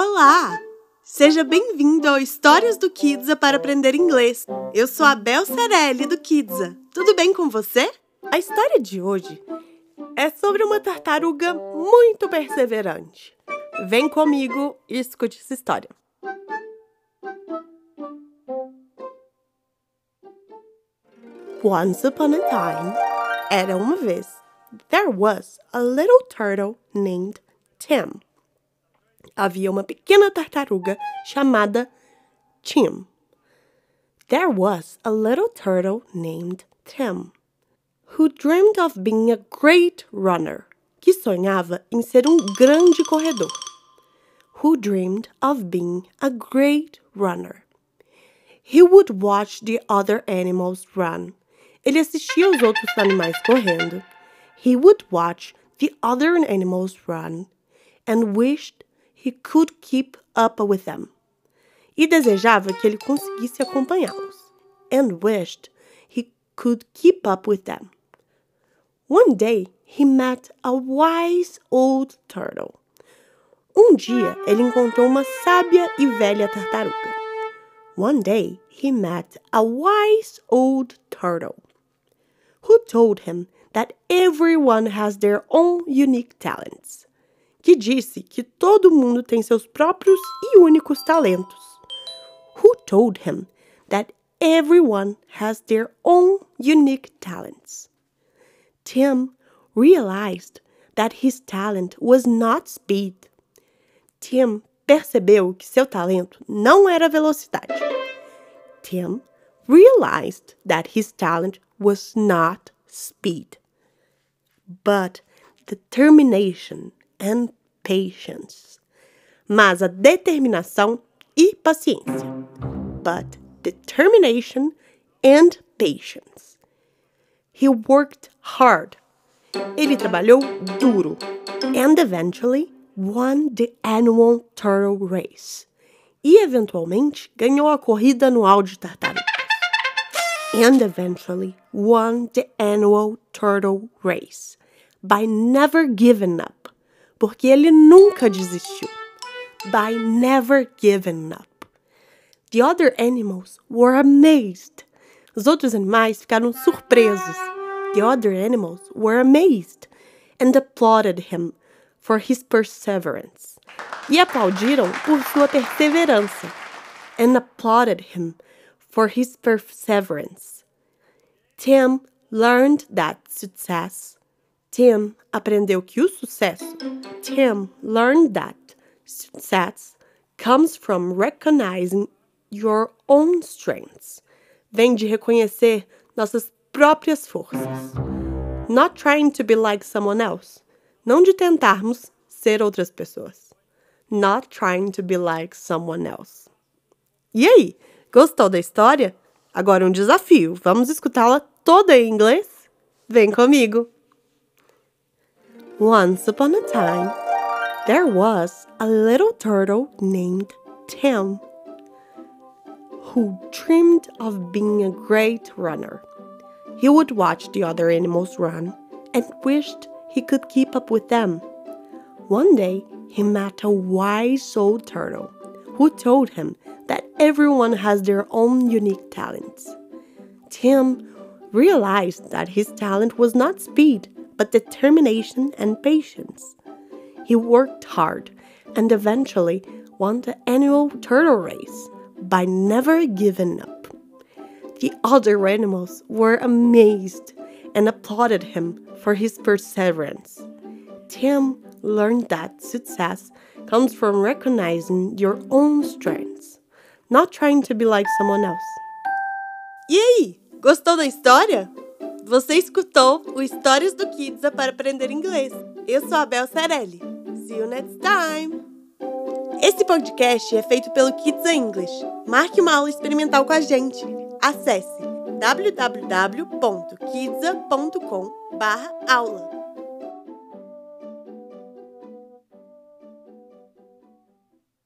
Olá! Seja bem-vindo ao Histórias do Kidsa para aprender inglês. Eu sou a Bel Cerelli do Kidsa. Tudo bem com você? A história de hoje é sobre uma tartaruga muito perseverante. Vem comigo e escute essa história. Once upon a time, era uma vez, there was a little turtle named Tim havia uma pequena tartaruga chamada Tim. There was a little turtle named Tim, who dreamed of being a great runner, que sonhava em ser um grande corredor. Who dreamed of being a great runner. He would watch the other animals run. Ele assistia os outros animais correndo. He would watch the other animals run and wished he could keep up with them. E desejava que ele conseguisse acompanhá-los. And wished he could keep up with them. One day he met a wise old turtle. Um dia ele encontrou uma sábia e velha tartaruga. One day he met a wise old turtle who told him that everyone has their own unique talents que disse que todo mundo tem seus próprios e únicos talentos. Who told him that everyone has their own unique talents. Tim realized that his talent was not speed. Tim percebeu que seu talento não era velocidade. Tim realized that his talent was not speed, but determination and patience. Mas a determinação e paciência. But determination and patience. He worked hard. Ele trabalhou duro. And eventually won the annual turtle race. E eventualmente ganhou a corrida anual de tartarugas. And eventually won the annual turtle race by never giving up porque ele nunca desistiu. By never giving up. The other animals were amazed. Os outros animais ficaram surpresos. The other animals were amazed and applauded him for his perseverance. E aplaudiram por sua perseverança. And applauded him for his perseverance. Tim learned that success Tim aprendeu que o sucesso, Tim learned that success comes from recognizing your own strengths. Vem de reconhecer nossas próprias forças. Not trying to be like someone else. Não de tentarmos ser outras pessoas. Not trying to be like someone else. E aí, gostou da história? Agora um desafio. Vamos escutá-la toda em inglês? Vem comigo! Once upon a time, there was a little turtle named Tim who dreamed of being a great runner. He would watch the other animals run and wished he could keep up with them. One day, he met a wise old turtle who told him that everyone has their own unique talents. Tim realized that his talent was not speed, but determination and patience. He worked hard and eventually won the annual turtle race by never giving up. The other animals were amazed and applauded him for his perseverance. Tim learned that success comes from recognizing your own strengths, not trying to be like someone else. E aí, gostou da história? Você escutou o Histórias do Kidsa para aprender inglês. Eu sou a Bel Cerelli. See you next time! Esse podcast é feito pelo Kids English. Marque uma aula experimental com a gente. Acesse www.kidsa.com/aula.